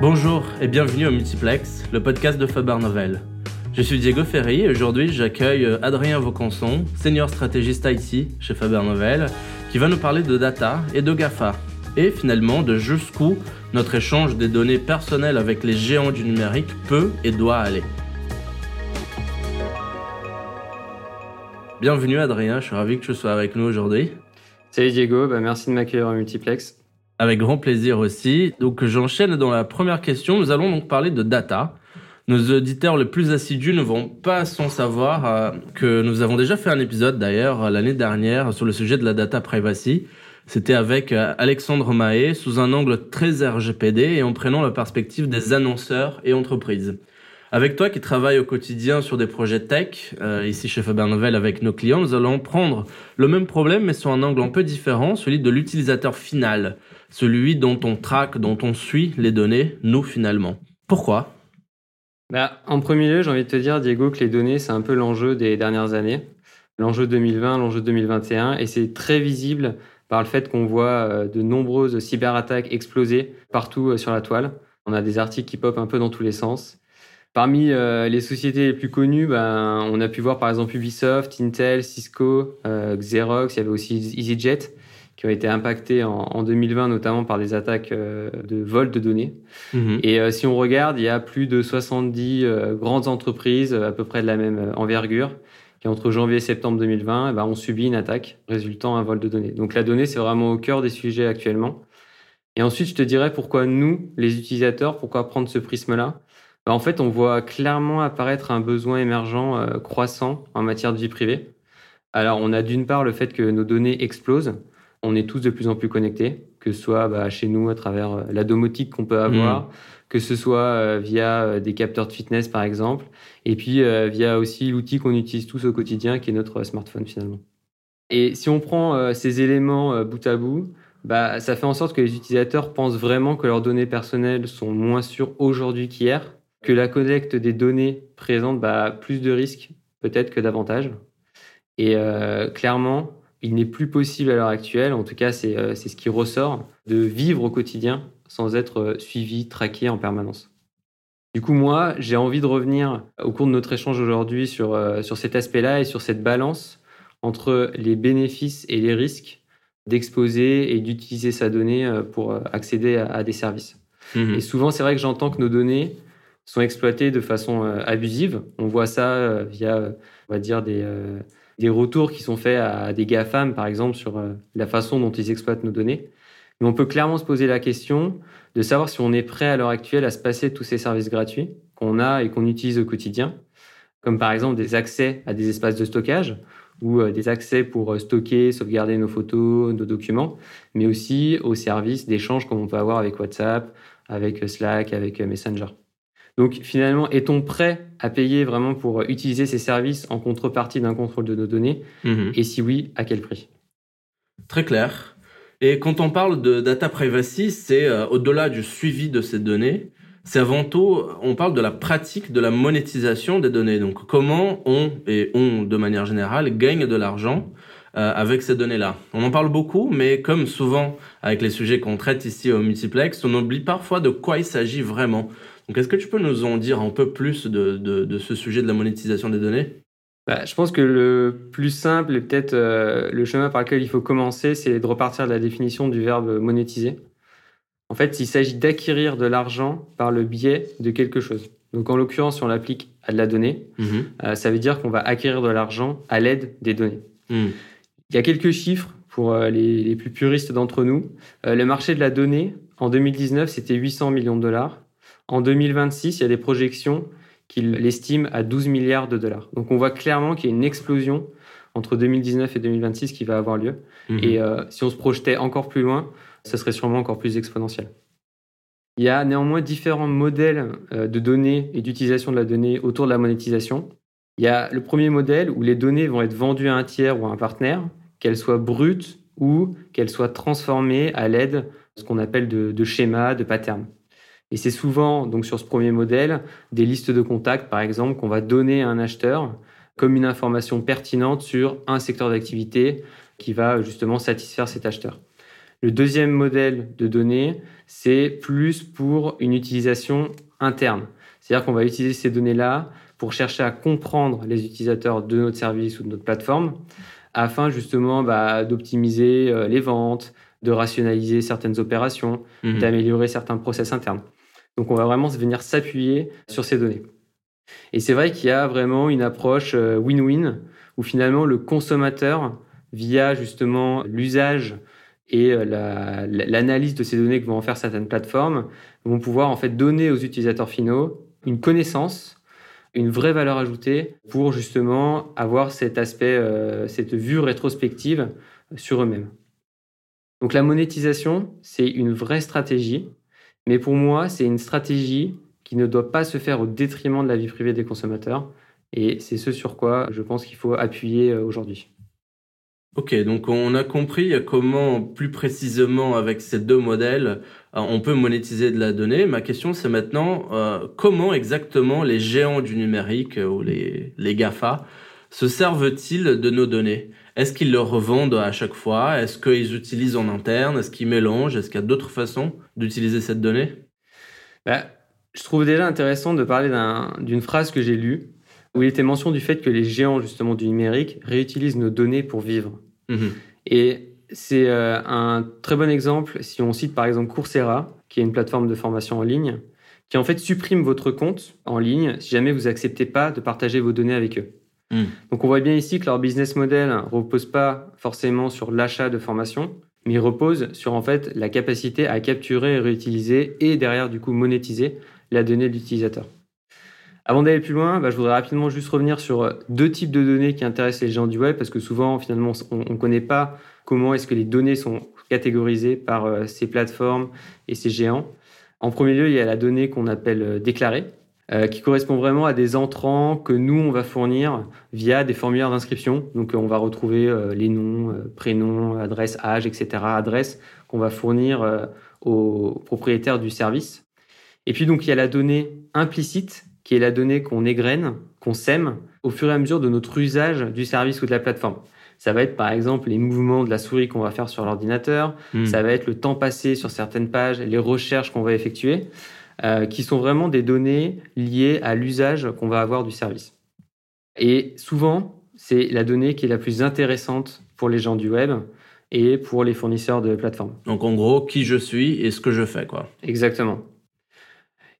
Bonjour et bienvenue au Multiplex, le podcast de Faber Novel. Je suis Diego Ferry et aujourd'hui j'accueille euh, Adrien Vaucanson, senior stratégiste IT chez Faber Novel, qui va nous parler de data et de GAFA, et finalement de jusqu'où notre échange des données personnelles avec les géants du numérique peut et doit aller. Bienvenue Adrien, je suis ravi que tu sois avec nous aujourd'hui. Salut Diego, bah, merci de m'accueillir au multiplex. Avec grand plaisir aussi. Donc j'enchaîne dans la première question. Nous allons donc parler de data. Nos auditeurs les plus assidus ne vont pas sans savoir euh, que nous avons déjà fait un épisode d'ailleurs l'année dernière sur le sujet de la data privacy. C'était avec euh, Alexandre Mahé sous un angle très RGPD et en prenant la perspective des annonceurs et entreprises. Avec toi qui travailles au quotidien sur des projets tech, euh, ici chez Faber Novel avec nos clients, nous allons prendre le même problème mais sur un angle un peu différent, celui de l'utilisateur final, celui dont on traque, dont on suit les données, nous finalement. Pourquoi? Bah, En premier lieu, j'ai envie de te dire, Diego, que les données, c'est un peu l'enjeu des dernières années, l'enjeu 2020, l'enjeu 2021, et c'est très visible par le fait qu'on voit euh, de nombreuses cyberattaques exploser partout euh, sur la toile. On a des articles qui popent un peu dans tous les sens. Parmi euh, les sociétés les plus connues, ben, on a pu voir par exemple Ubisoft, Intel, Cisco, Xerox, il y avait aussi EasyJet qui ont été impactés en, 2020 notamment par des attaques euh, de vol de données. Mhm. Et si on regarde, il y a plus de 70 grandes entreprises à peu près de la même envergure qui entre janvier et septembre 2020 eh ben, ont subi une attaque résultant un vol de données. Donc la donnée, c'est vraiment au cœur des sujets actuellement. Et ensuite, je te dirais pourquoi nous, les utilisateurs, pourquoi prendre ce prisme-là? Bah, en fait, on voit clairement apparaître un besoin émergent euh, croissant en matière de vie privée. Alors, on a d'une part le fait que nos données explosent. On est tous de plus en plus connectés, que ce soit bah, chez nous à travers euh, la domotique qu'on peut avoir, mmh. que ce soit euh, via des capteurs de fitness par exemple, et puis via aussi l'outil qu'on utilise tous au quotidien qui est notre smartphone finalement. Et si on prend ces éléments bout à bout, bah, ça fait en sorte que les utilisateurs pensent vraiment que leurs données personnelles sont moins sûres aujourd'hui qu'hier, que la collecte des données présente bah, plus de risques peut-être que d'avantages. Et euh, clairement, il n'est plus possible à l'heure actuelle, en tout cas euh, c'est ce qui ressort, de vivre au quotidien sans être euh, suivi, traqué en permanence. Du coup, moi, j'ai envie de revenir au cours de notre échange aujourd'hui sur, sur cet aspect-là et sur cette balance entre les bénéfices et les risques d'exposer et d'utiliser sa donnée pour accéder à, des services. Mmh et souvent, c'est vrai que j'entends que nos données, sont exploités de façon euh, abusive. On voit ça euh, via, euh, on va dire, des, des retours qui sont faits à des GAFAM, par exemple, sur la façon dont ils exploitent nos données. Mais on peut clairement se poser la question de savoir si on est prêt à l'heure actuelle à se passer de tous ces services gratuits qu'on a et qu'on utilise au quotidien, comme par exemple des accès à des espaces de stockage ou des accès pour stocker, sauvegarder nos photos, nos documents, mais aussi aux services d'échange comme on peut avoir avec WhatsApp, avec Slack, avec Messenger. Donc finalement, est-on prêt à payer vraiment pour utiliser ces services en contrepartie d'un contrôle de nos données? Mhm. Et si oui, à quel prix? Très clair. Et quand on parle de data privacy, c'est euh, au-delà du suivi de ces données, c'est avant tout, on parle de la pratique de la monétisation des données. Donc comment on, et on de manière générale, gagne de l'argent euh, avec ces données-là? On en parle beaucoup, mais comme souvent avec les sujets qu'on traite ici au multiplex, on oublie parfois de quoi il s'agit vraiment. Donc, est-ce que tu peux nous en dire un peu plus de, ce sujet de la monétisation des données? Bah, Je pense que le plus simple et peut-être euh, le chemin par lequel il faut commencer, c'est de repartir de la définition du verbe monétiser. En fait, il s'agit d'acquérir de l'argent par le biais de quelque chose. Donc, en l'occurrence, si on l'applique à de la donnée, mhm. euh, ça veut dire qu'on va acquérir de l'argent à l'aide des données. Mhm. Il y a quelques chiffres pour euh, les, les, plus puristes d'entre nous. le marché de la donnée, en 2019, c'était 800 millions de dollars. En 2026, il y a des projections qu'il l'estiment à 12 milliards de dollars. Donc on voit clairement qu'il y a une explosion entre 2019 et 2026 qui va avoir lieu. Mhm. Et euh, si on se projetait encore plus loin, ce serait sûrement encore plus exponentiel. Il y a néanmoins différents modèles euh, de données et d'utilisation de la donnée autour de la monétisation. Il y a le premier modèle où les données vont être vendues à un tiers ou à un partenaire, qu'elles soient brutes ou qu'elles soient transformées à l'aide de ce qu'on appelle de, de schémas, de patterns. Et c'est souvent, donc sur ce premier modèle, des listes de contacts, par exemple, qu'on va donner à un acheteur comme une information pertinente sur un secteur d'activité qui va justement satisfaire cet acheteur. Le deuxième modèle de données, c'est plus pour une utilisation interne. C'est-à-dire qu'on va utiliser ces données-là pour chercher à comprendre les utilisateurs de notre service ou de notre plateforme afin justement bah, d'optimiser euh, les ventes, de rationaliser certaines opérations, mhm. d'améliorer certains process internes. Donc on va vraiment venir s'appuyer sur ces données. Et c'est vrai qu'il y a vraiment une approche euh, win-win où finalement le consommateur, via justement l'usage et euh, l'analyse de ces données que vont en faire certaines plateformes, vont pouvoir en fait donner aux utilisateurs finaux une connaissance, une vraie valeur ajoutée pour justement avoir cet aspect, euh, cette vue rétrospective sur eux-mêmes. Donc la monétisation, c'est une vraie stratégie, mais pour moi, c'est une stratégie qui ne doit pas se faire au détriment de la vie privée des consommateurs. Et c'est ce sur quoi je pense qu'il faut appuyer euh, aujourd'hui. Ok, donc on a compris comment plus précisément avec ces deux modèles euh, on peut monétiser de la donnée. Ma question c'est maintenant euh, comment exactement les géants du numérique ou les, les GAFA se servent-ils de nos données? Est-ce qu'ils leur revendent à chaque fois? Est-ce qu'ils utilisent en interne? Est-ce qu'ils mélangent? Est-ce qu'il y a d'autres façons d'utiliser cette donnée? Bah, Je trouve déjà intéressant de parler d'une phrase que j'ai lue où il était mention du fait que les géants justement du numérique réutilisent nos données pour vivre. Mhm. Et c'est euh, un très bon exemple si on cite par exemple Coursera, qui est une plateforme de formation en ligne, qui en fait supprime votre compte en ligne si jamais vous acceptez pas de partager vos données avec eux. Mhm. Donc on voit bien ici que leur business model repose pas forcément sur l'achat de formation, mais il repose sur en fait la capacité à capturer et réutiliser et derrière du coup monétiser la donnée de l'utilisateur. Avant d'aller plus loin, bah, je voudrais rapidement juste revenir sur euh, deux types de données qui intéressent les gens du web, parce que souvent, finalement, on ne connaît pas comment est-ce que les données sont catégorisées par euh, ces plateformes et ces géants. En premier lieu, il y a la donnée qu'on appelle euh, qui correspond vraiment à des entrants que nous, on va fournir via des formulaires d'inscription. Donc, on va retrouver les noms, prénoms, adresses, âge, etc., adresses qu'on va fournir aux propriétaires du service. Et puis, donc, il y a la donnée implicite qui est la donnée qu'on égrène, qu'on sème au fur et à mesure de notre usage du service ou de la plateforme. Ça va être par exemple les mouvements de la souris qu'on va faire sur l'ordinateur, hmm. ça va être le temps passé sur certaines pages, les recherches qu'on va effectuer, euh, qui sont vraiment des données liées à l'usage qu'on va avoir du service. Et souvent, c'est la donnée qui est la plus intéressante pour les gens du web et pour les fournisseurs de plateformes. Donc en gros, qui je suis et ce que je fais, quoi. Exactement.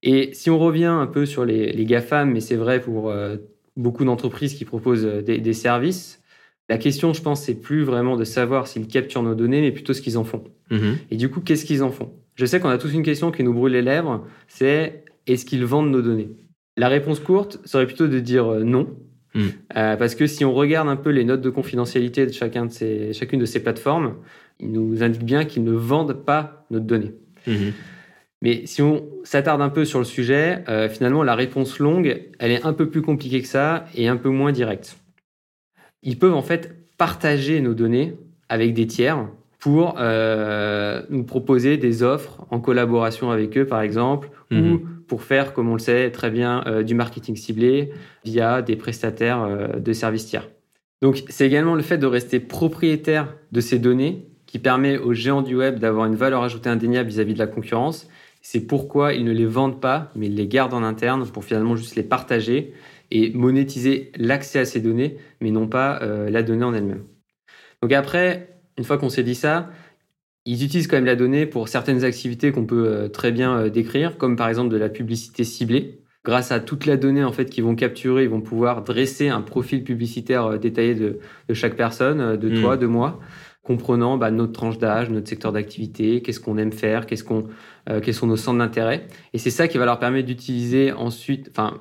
Et si on revient un peu sur les, les GAFAM, mais c'est vrai pour euh, beaucoup d'entreprises qui proposent euh, des, services, la question, je pense, c'est plus vraiment de savoir s'ils capturent nos données, mais plutôt ce qu'ils en font. Mm-hmm. Et du coup, qu'est-ce qu'ils en font? Je sais qu'on a tous une question qui nous brûle les lèvres, c'est est-ce qu'ils vendent nos données? La réponse courte serait plutôt de dire euh, non. Mm. parce que si on regarde un peu les notes de confidentialité de chacun de ces, chacune de ces plateformes, ils nous indiquent bien qu'ils ne vendent pas notre donnée. Mm-hmm. Mais si on s'attarde un peu sur le sujet, euh, finalement, la réponse longue, elle est un peu plus compliquée que ça et un peu moins directe. Ils peuvent en fait partager nos données avec des tiers pour euh, nous proposer des offres en collaboration avec eux, par exemple, ou mhm. pour faire, comme on le sait très bien, euh, du marketing ciblé via des prestataires de services tiers. Donc, c'est également le fait de rester propriétaire de ces données qui permet aux géants du web d'avoir une valeur ajoutée indéniable vis à -vis de la concurrence c'est pourquoi ils ne les vendent pas, mais ils les gardent en interne pour finalement juste les partager et monétiser l'accès à ces données, mais non pas euh, la donnée en elle-même. Donc après, une fois qu'on s'est dit ça, ils utilisent quand même la donnée pour certaines activités qu'on peut euh, très bien euh, décrire, comme par exemple de la publicité ciblée. Grâce à toute la donnée en fait qu'ils vont capturer, ils vont pouvoir dresser un profil publicitaire détaillé de, chaque personne, de hmm. toi, de moi comprenant bah, notre tranche d'âge, notre secteur d'activité, qu'est-ce qu'on aime faire, qu'est-ce qu'on, euh, quels sont nos centres d'intérêt. Et c'est ça qui va leur permettre d'utiliser ensuite, enfin,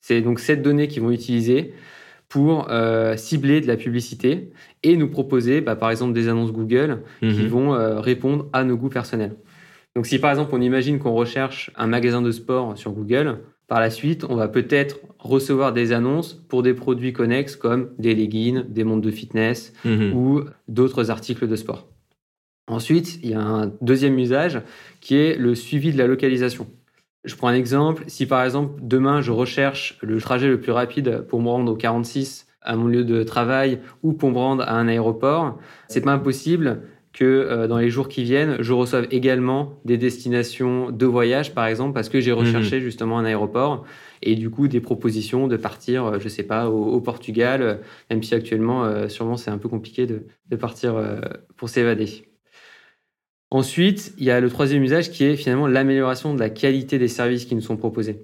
c'est donc cette donnée qu'ils vont utiliser pour euh, cibler de la publicité et nous proposer, bah, par exemple, des annonces Google qui mhm. vont euh, répondre à nos goûts personnels. Donc, si par exemple on imagine qu'on recherche un magasin de sport sur Google, par la suite, on va peut-être recevoir des annonces pour des produits connexes comme des leggings, des montres de fitness mhm. ou d'autres articles de sport. Ensuite, il y a un deuxième usage qui est le suivi de la localisation. Je prends un exemple. Si par exemple demain je recherche le trajet le plus rapide pour me rendre au 46 à mon lieu de travail ou pour me rendre à un aéroport, c'est pas impossible que euh, dans les jours qui viennent, je reçoive également des destinations de voyage, par exemple, parce que j'ai Mhm. recherché justement un aéroport et du coup des propositions de partir, euh, je sais pas, au, au Portugal, euh, même si actuellement, euh, sûrement, c'est un peu compliqué de, de partir euh, pour s'évader. Ensuite, il y a le troisième usage qui est finalement l'amélioration de la qualité des services qui nous sont proposés.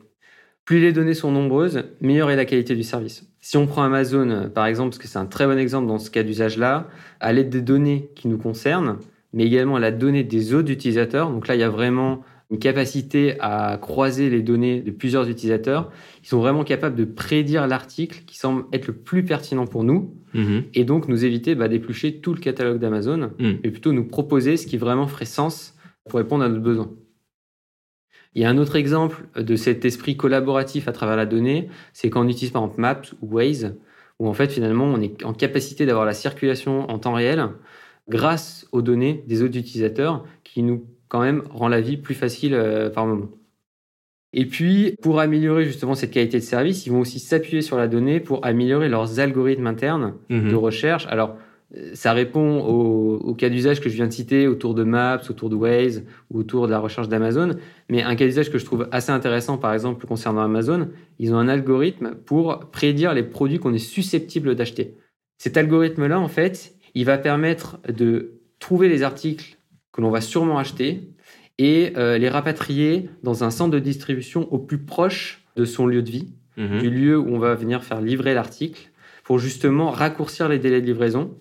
Plus les données sont nombreuses, meilleure est la qualité du service. Si on prend Amazon, euh, par exemple, parce que c'est un très bon exemple dans ce cas d'usage-là, à l'aide des données qui nous concernent, mais également à la donnée des autres utilisateurs, donc là, il y a vraiment une capacité à croiser les données de plusieurs utilisateurs. Ils sont vraiment capables de prédire l'article qui semble être le plus pertinent pour nous, Mhm. et donc nous éviter bah, d'éplucher tout le catalogue d'Amazon, Mm. mais plutôt nous proposer ce qui vraiment ferait sens pour répondre à notre besoin. Il y a un autre exemple de cet esprit collaboratif à travers la donnée, c'est quand on utilise par exemple Maps ou Waze, où en fait finalement on est en capacité d'avoir la circulation en temps réel grâce aux données des autres utilisateurs qui nous quand même rend la vie plus facile euh, par moment. Et puis, pour améliorer justement cette qualité de service, ils vont aussi s'appuyer sur la donnée pour améliorer leurs algorithmes internes Mhm. de recherche. Alors, euh, ça répond au, au cas d'usage que je viens de citer autour de Maps, autour de Waze ou autour de la recherche d'Amazon. Mais un cas d'usage que je trouve assez intéressant, par exemple, concernant Amazon, ils ont un algorithme pour prédire les produits qu'on est susceptible d'acheter. Cet algorithme-là, en fait, il va permettre de trouver les articles que l'on va sûrement acheter et euh, les rapatrier dans un centre de distribution au plus proche de son lieu de vie Mhm. du lieu où on va venir faire livrer l'article pour justement raccourcir les délais de livraison,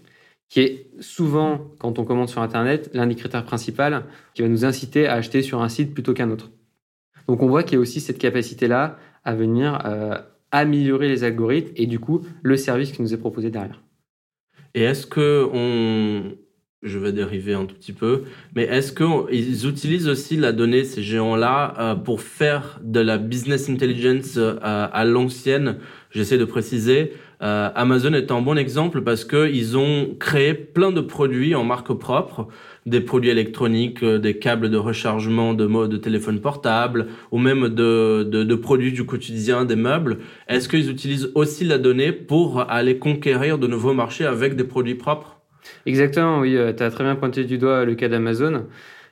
qui est souvent, quand on commande sur Internet, l'un des critères principaux qui va nous inciter à acheter sur un site plutôt qu'un autre. Donc on voit qu'il y a aussi cette capacité-là à venir euh, améliorer les algorithmes et du coup le service qui nous est proposé derrière. Et est-ce que on, je vais dériver un tout petit peu, mais est-ce qu'ils utilisent aussi la donnée, ces géants-là, euh, pour faire de la business intelligence euh, à l'ancienne? J'essaie de préciser. Euh, Amazon est un bon exemple parce que ils ont créé plein de produits en marque propre, des produits électroniques, euh, des câbles de rechargement de de téléphone portable, ou même de, de, de produits du quotidien, des meubles. Est-ce qu'ils utilisent aussi la donnée pour aller conquérir de nouveaux marchés avec des produits propres? Exactement, oui, tu as très bien pointé du doigt le cas d'Amazon.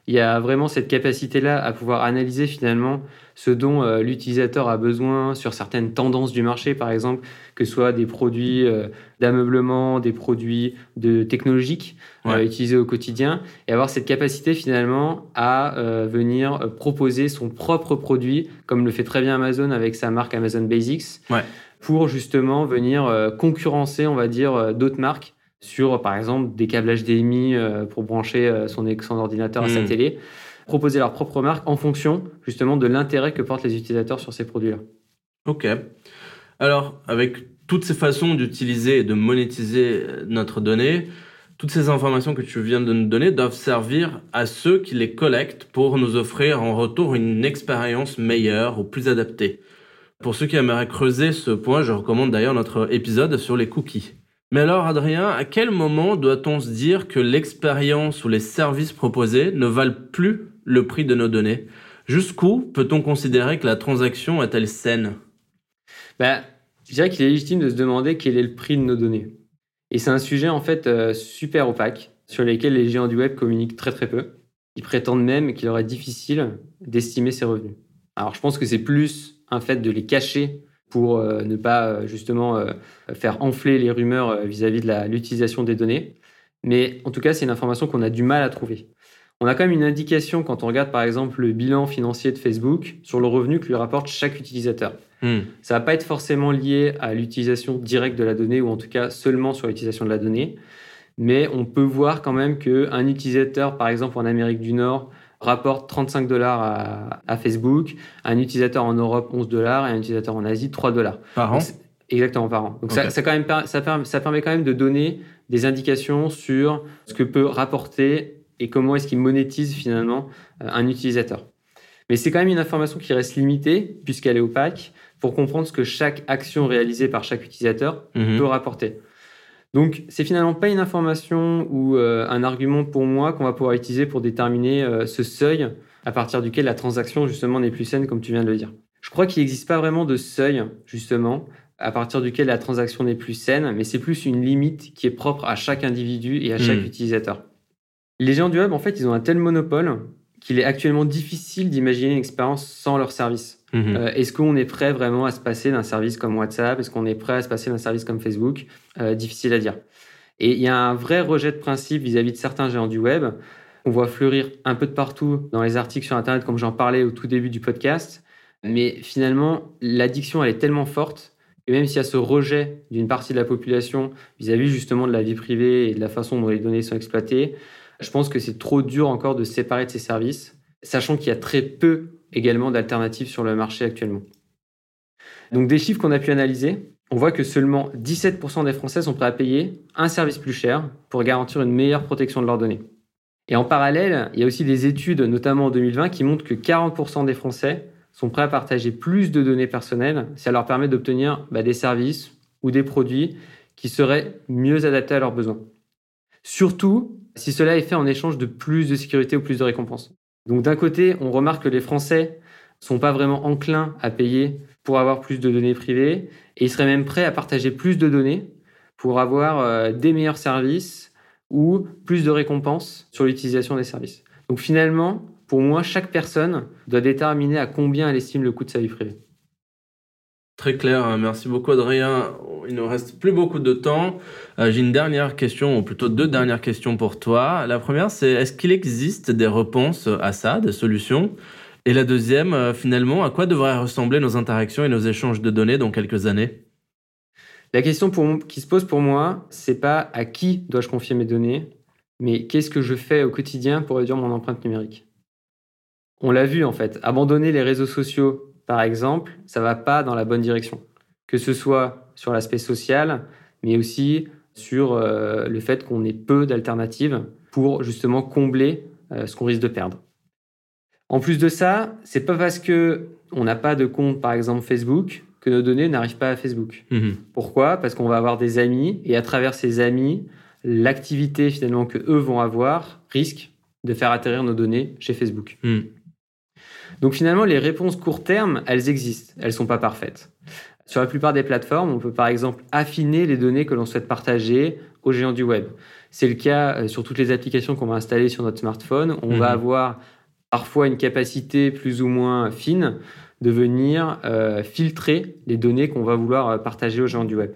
Il y a vraiment cette capacité-là à pouvoir analyser finalement ce dont euh, l'utilisateur a besoin sur certaines tendances du marché, par exemple, que ce soit des produits euh, d'ameublement, des produits de technologiques euh, utilisés au quotidien, et avoir cette capacité finalement à euh, venir euh, proposer son propre produit, comme le fait très bien Amazon avec sa marque Amazon Basics, Ouais. pour justement venir euh, concurrencer, on va dire, euh, d'autres marques sur, par exemple, des câbles HDMI euh, pour brancher euh, son, son ordinateur à sa Mm. télé, proposer leur propre marque en fonction justement de l'intérêt que portent les utilisateurs sur ces produits-là. Ok. Alors, avec toutes ces façons d'utiliser et de monétiser euh, notre donnée, toutes ces informations que tu viens de nous donner doivent servir à ceux qui les collectent pour nous offrir en retour une expérience meilleure ou plus adaptée. Pour ceux qui aimeraient creuser ce point, je recommande d'ailleurs notre épisode sur les cookies. Mais alors, Adrien, à quel moment doit-on se dire que l'expérience ou les services proposés ne valent plus le prix de nos données? Jusqu'où peut-on considérer que la transaction est-elle saine? Bah, je dirais qu'il est légitime de se demander quel est le prix de nos données. Et c'est un sujet en fait euh, super opaque sur lequel les géants du web communiquent très très peu. Ils prétendent même qu'il leur est difficile d'estimer ses revenus. Alors je pense que c'est plus un fait de les cacher pour euh, ne pas euh, justement euh, faire enfler les rumeurs vis-à-vis de l'utilisation des données. Mais en tout cas, c'est une information qu'on a du mal à trouver. On a quand même une indication quand on regarde par exemple le bilan financier de Facebook sur le revenu que lui rapporte chaque utilisateur. Hmm. Ça va pas être forcément lié à l'utilisation directe de la donnée ou en tout cas seulement sur l'utilisation de la donnée, mais on peut voir quand même qu'un utilisateur, par exemple en Amérique du Nord, rapporte 35 dollars à, à Facebook, un utilisateur en Europe 11 dollars et un utilisateur en Asie 3 dollars. Par an Donc, Exactement par an. Donc ça, ça, quand même, ça, permet, ça permet quand même de donner des indications sur ce que peut rapporter et comment est-ce qu'il monétise finalement euh, un utilisateur. Mais c'est quand même une information qui reste limitée puisqu'elle est opaque pour comprendre ce que chaque action réalisée par chaque utilisateur Mhm. peut rapporter. Donc, c'est finalement pas une information ou euh, un argument pour moi qu'on va pouvoir utiliser pour déterminer euh, ce seuil à partir duquel la transaction justement n'est plus saine, comme tu viens de le dire. Je crois qu'il n'existe pas vraiment de seuil justement à partir duquel la transaction n'est plus saine, mais c'est plus une limite qui est propre à chaque individu et à chaque Hmm. utilisateur. Les géants du web, en fait, ils ont un tel monopole qu'il est actuellement difficile d'imaginer une expérience sans leur service. Mhm. Euh, Est-ce qu'on est prêt vraiment à se passer d'un service comme WhatsApp? Est-ce qu'on est prêt à se passer d'un service comme Facebook? Euh, Difficile à dire. Et il y a un vrai rejet de principe vis-à-vis de certains géants du web. On voit fleurir un peu de partout dans les articles sur Internet, comme j'en parlais au tout début du podcast. Mais finalement, l'addiction, elle est tellement forte que même s'il y a ce rejet d'une partie de la population vis-à-vis justement de la vie privée et de la façon dont les données sont exploitées, je pense que c'est trop dur encore de se séparer de ces services, sachant qu'il y a très peu également d'alternatives sur le marché actuellement. Donc des chiffres qu'on a pu analyser, on voit que seulement 17% des Français sont prêts à payer un service plus cher pour garantir une meilleure protection de leurs données. Et en parallèle, il y a aussi des études, notamment en 2020, qui montrent que 40% des Français sont prêts à partager plus de données personnelles si ça leur permet d'obtenir bah, des services ou des produits qui seraient mieux adaptés à leurs besoins. Surtout si cela est fait en échange de plus de sécurité ou plus de récompenses. Donc d'un côté, on remarque que les Français sont pas vraiment enclins à payer pour avoir plus de données privées et ils seraient même prêts à partager plus de données pour avoir euh, des meilleurs services ou plus de récompenses sur l'utilisation des services. Donc finalement, pour moi, chaque personne doit déterminer à combien elle estime le coût de sa vie privée. Très clair, hein. merci beaucoup Adrien. Il ne reste plus beaucoup de temps. Euh, J'ai une dernière question, ou plutôt deux dernières questions pour toi. La première, c'est est-ce qu'il existe des réponses à ça, des solutions? Et la deuxième, euh, finalement, à quoi devraient ressembler nos interactions et nos échanges de données dans quelques années? La question qui se pose pour moi, c'est pas à qui dois-je confier mes données, mais qu'est-ce que je fais au quotidien pour réduire mon empreinte numérique? On l'a vu en fait, abandonner les réseaux sociaux par exemple, ça va pas dans la bonne direction. Que ce soit sur l'aspect social, mais aussi sur euh, le fait qu'on ait peu d'alternatives pour justement combler euh, ce qu'on risque de perdre. En plus de ça, c'est pas parce que on n'a pas de compte, par exemple Facebook, que nos données n'arrivent pas à Facebook. Mhm. Pourquoi? Parce qu'on va avoir des amis et à travers ces amis, l'activité finalement que eux vont avoir risque de faire atterrir nos données chez Facebook. Mhm. Donc finalement, les réponses court terme, elles existent, elles sont pas parfaites. Sur la plupart des plateformes, on peut par exemple affiner les données que l'on souhaite partager aux géants du web. C'est le cas euh, sur toutes les applications qu'on va installer sur notre smartphone. On Mhm. va avoir parfois une capacité plus ou moins fine de venir euh, filtrer les données qu'on va vouloir euh, partager aux géants du web.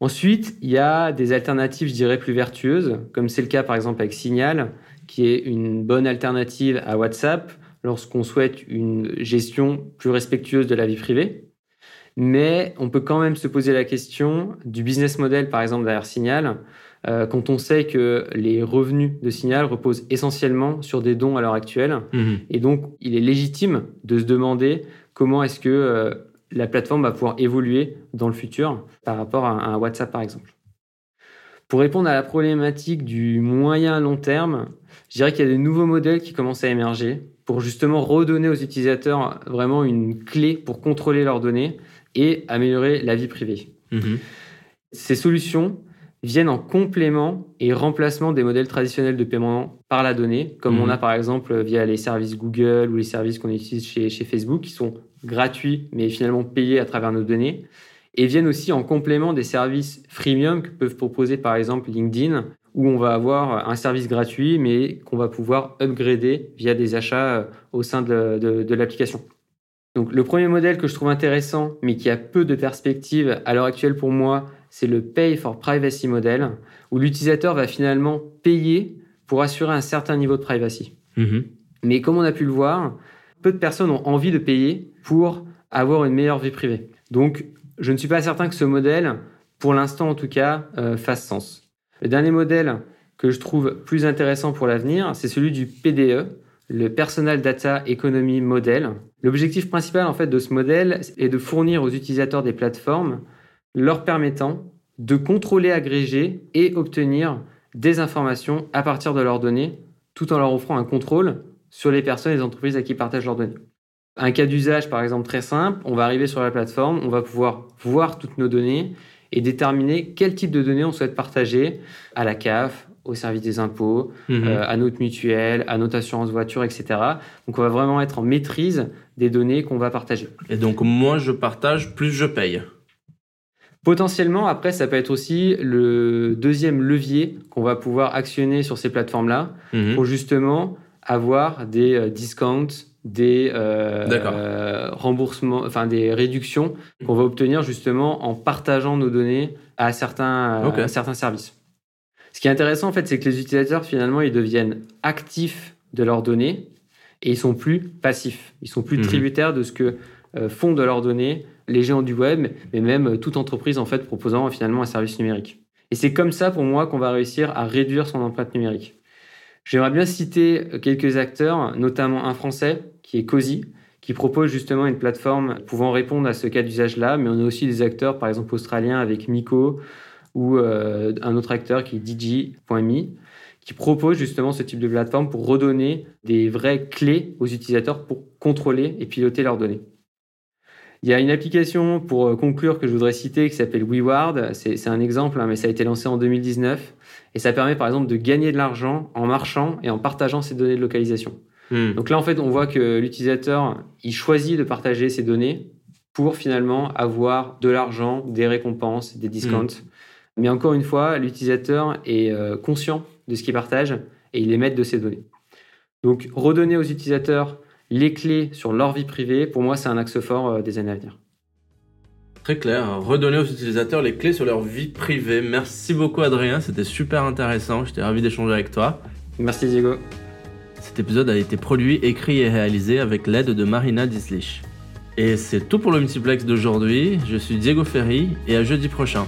Ensuite, il y a des alternatives, je dirais, plus vertueuses, comme c'est le cas par exemple avec Signal, qui est une bonne alternative à WhatsApp lorsqu'on souhaite une gestion plus respectueuse de la vie privée. Mais on peut quand même se poser la question du business model, par exemple, derrière Signal, euh, quand on sait que les revenus de Signal reposent essentiellement sur des dons à l'heure actuelle. Mhm. Et donc, il est légitime de se demander comment est-ce que euh, la plateforme va pouvoir évoluer dans le futur par rapport à un WhatsApp, par exemple. Pour répondre à la problématique du moyen à long terme, je dirais qu'il y a de nouveaux modèles qui commencent à émerger pour justement redonner aux utilisateurs vraiment une clé pour contrôler leurs données et améliorer la vie privée. Mhm. Ces solutions viennent en complément et remplacement des modèles traditionnels de paiement par la donnée, comme Mhm. on a par exemple via les services Google ou les services qu'on utilise chez, chez Facebook, qui sont gratuits mais finalement payés à travers nos données, et viennent aussi en complément des services freemium que peuvent proposer par exemple LinkedIn, où on va avoir un service gratuit mais qu'on va pouvoir upgrader via des achats euh, au sein de, de- de l'application. Donc le premier modèle que je trouve intéressant, mais qui a peu de perspectives à l'heure actuelle pour moi, c'est le Pay for Privacy model, où l'utilisateur va finalement payer pour assurer un certain niveau de privacy. Mhm. Mais comme on a pu le voir, peu de personnes ont envie de payer pour avoir une meilleure vie privée. Donc je ne suis pas certain que ce modèle, pour l'instant en tout cas, euh, fasse sens. Le dernier modèle que je trouve plus intéressant pour l'avenir, c'est celui du PDE, le Personal Data Economy Model. L'objectif principal en fait de ce modèle est de fournir aux utilisateurs des plateformes leur permettant de contrôler, agréger et obtenir des informations à partir de leurs données, tout en leur offrant un contrôle sur les personnes et les entreprises à qui partagent leurs données. Un cas d'usage, par exemple, très simple, on va arriver sur la plateforme, on va pouvoir voir toutes nos données et déterminer quel type de données on souhaite partager à la CAF, au service des impôts, Mhm. euh, à notre mutuelle, à notre assurance voiture, etc. Donc on va vraiment être en maîtrise des données qu'on va partager. Et donc, moins je partage, plus je paye. Potentiellement, après, ça peut être aussi le deuxième levier qu'on va pouvoir actionner sur ces plateformes-là Mhm. pour justement avoir des euh, discounts, des euh, euh, remboursements, enfin des réductions qu'on va obtenir justement en partageant nos données à certains, à certains services. Ce qui est intéressant en fait, c'est que les utilisateurs finalement ils deviennent actifs de leurs données et ils sont plus passifs. Ils sont plus Mhm. tributaires de ce que euh, font de leurs données les géants du web, mais même euh, toute entreprise en fait proposant euh, finalement un service numérique. Et c'est comme ça pour moi qu'on va réussir à réduire son empreinte numérique. J'aimerais bien citer euh, quelques acteurs, notamment un français qui est Cozy, qui propose justement une plateforme pouvant répondre à ce cas d'usage-là, mais on a aussi des acteurs, par exemple australiens avec Miko ou euh, un autre acteur qui est Digi.me, qui propose justement ce type de plateforme pour redonner des vraies clés aux utilisateurs pour contrôler et piloter leurs données. Il y a une application pour euh, conclure que je voudrais citer qui s'appelle WeWard. C'est un exemple, hein, mais ça a été lancé en 2019. Et ça permet par exemple de gagner de l'argent en marchant et en partageant ses données de localisation. Mhm. Donc là, en fait, on voit que l'utilisateur, il choisit de partager ses données pour finalement avoir de l'argent, des récompenses, des discounts. Mais encore une fois, l'utilisateur est euh, conscient de ce qu'il partage et il émet de ses données. Donc, redonner aux utilisateurs les clés sur leur vie privée, pour moi, c'est un axe fort euh, des années à venir. Très clair. Redonner aux utilisateurs les clés sur leur vie privée. Merci beaucoup Adrien, c'était super intéressant. J'étais ravi d'échanger avec toi. Merci Diego. Cet épisode a été produit, écrit et réalisé avec l'aide de Marina Dislich. Et c'est tout pour le multiplex d'aujourd'hui. Je suis Diego Ferry et à jeudi prochain.